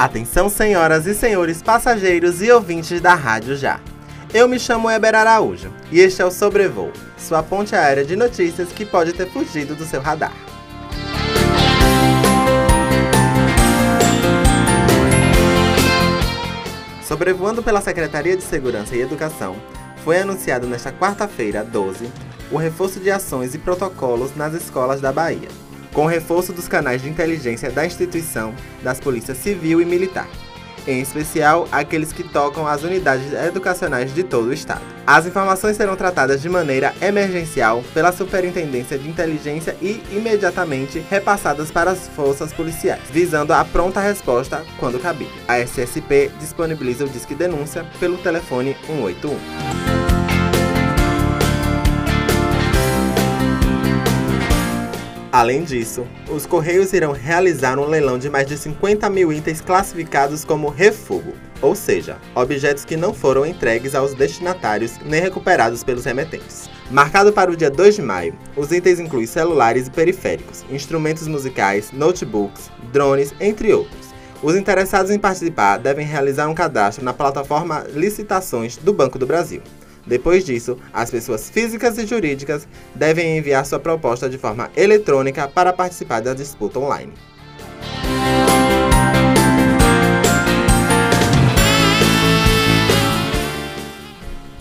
Atenção, senhoras e senhores passageiros e ouvintes da Rádio Já. Eu me chamo Eber Araújo e este é o Sobrevoo, sua ponte aérea de notícias que pode ter fugido do seu radar. Sobrevoando pela Secretaria de Segurança e Educação, foi anunciado nesta quarta-feira, 12, o reforço de ações e protocolos nas escolas da Bahia, com reforço dos canais de inteligência da instituição, das polícias civil e militar em especial aqueles que tocam as unidades educacionais de todo o estado. As informações serão tratadas de maneira emergencial pela Superintendência de Inteligência e imediatamente repassadas para as forças policiais, visando a pronta resposta quando cabível. A SSP disponibiliza o Disque Denúncia pelo telefone 181. Além disso, os Correios irão realizar um leilão de mais de 50 mil itens classificados como refugo, ou seja, objetos que não foram entregues aos destinatários nem recuperados pelos remetentes. Marcado para o dia 2 de maio, os itens incluem celulares e periféricos, instrumentos musicais, notebooks, drones, entre outros. Os interessados em participar devem realizar um cadastro na plataforma Licitações do Banco do Brasil. Depois disso, as pessoas físicas e jurídicas devem enviar sua proposta de forma eletrônica para participar da disputa online.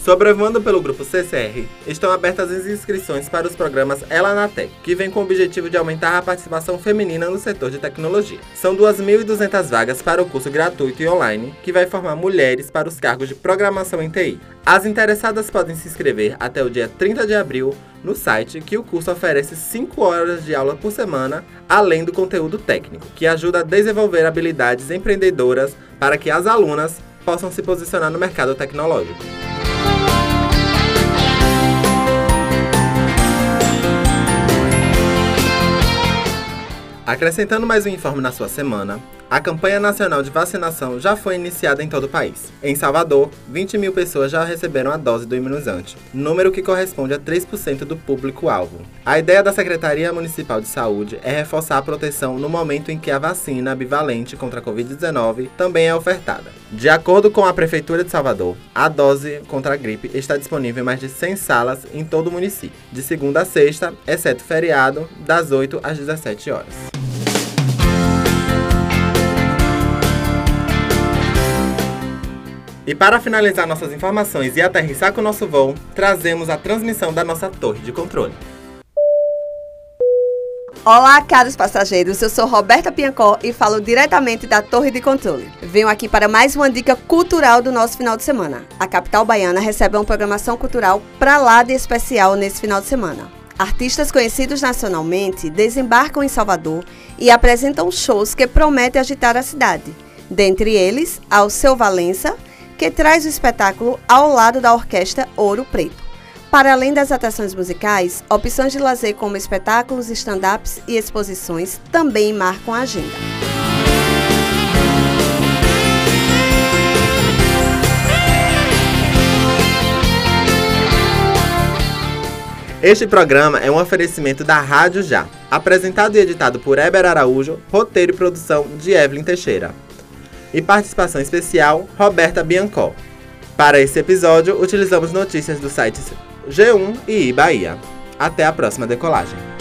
Sobrevoando pelo grupo CCR, estão abertas as inscrições para os programas Ela na Tech, que vem com o objetivo de aumentar a participação feminina no setor de tecnologia. São 2.200 vagas para o curso gratuito e online, que vai formar mulheres para os cargos de programação em TI. As interessadas podem se inscrever até o dia 30 de abril no site que o curso oferece 5 horas de aula por semana, além do conteúdo técnico, que ajuda a desenvolver habilidades empreendedoras para que as alunas possam se posicionar no mercado tecnológico. Acrescentando mais um informe na sua semana, a campanha nacional de vacinação já foi iniciada em todo o país. Em Salvador, 20 mil pessoas já receberam a dose do imunizante, número que corresponde a 3% do público-alvo. A ideia da Secretaria Municipal de Saúde é reforçar a proteção no momento em que a vacina bivalente contra a Covid-19 também é ofertada. De acordo com a Prefeitura de Salvador, a dose contra a gripe está disponível em mais de 100 salas em todo o município, de segunda a sexta, exceto feriado, das 8 às 17 horas. E para finalizar nossas informações e aterrissar com o nosso voo, trazemos a transmissão da nossa torre de controle. Olá, caros passageiros. Eu sou Roberta Piancó e falo diretamente da Torre de Controle. Venho aqui para mais uma dica cultural do nosso final de semana. A capital baiana recebe uma programação cultural para lá de especial nesse final de semana. Artistas conhecidos nacionalmente desembarcam em Salvador e apresentam shows que prometem agitar a cidade. Dentre eles, Alceu Valença, que traz o espetáculo ao lado da orquestra Ouro Preto. Para além das atrações musicais, opções de lazer como espetáculos, stand-ups e exposições também marcam a agenda. Este programa é um oferecimento da Rádio Já, apresentado e editado por Eber Araújo, roteiro e produção de Evelyn Teixeira e participação especial Roberta Biancó. Para esse episódio, utilizamos notícias dos sites G1 e Bahia. Até a próxima decolagem.